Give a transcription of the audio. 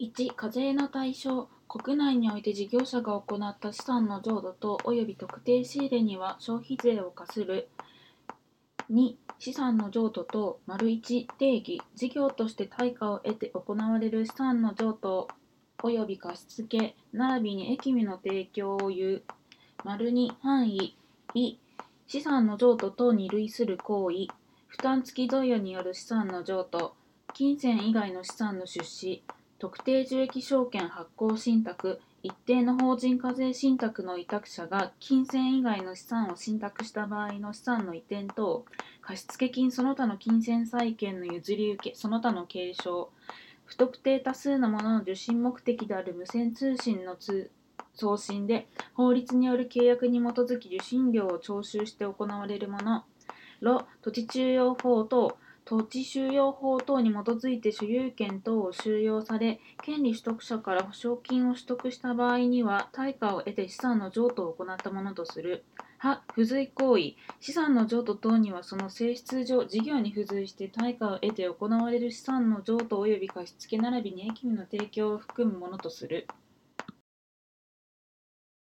1課税の対象国内において事業者が行った資産の譲渡とおよび特定仕入れには消費税を課する。2資産の譲渡と丸1定義事業として対価を得て行われる資産の譲渡および貸付並びに益味の提供を言う。丸2範囲い資産の譲渡等に類する行為。負担付き贈与による資産の譲渡金銭以外の資産の出資。特定受益証券発行信託一定の法人課税信託の委託者が金銭以外の資産を信託した場合の資産の移転等貸付金その他の金銭債権の譲り受けその他の継承不特定多数のものの受信目的である無線通信の通送信で法律による契約に基づき受信料を徴収して行われるもの。土地中央法等土地収容法等に基づいて所有権等を収容され権利取得者から保証金を取得した場合には対価を得て資産の譲渡を行ったものとする。は付随行為資産の譲渡等にはその性質上事業に付随して対価を得て行われる資産の譲渡及び貸付並びに益味の提供を含むものとする。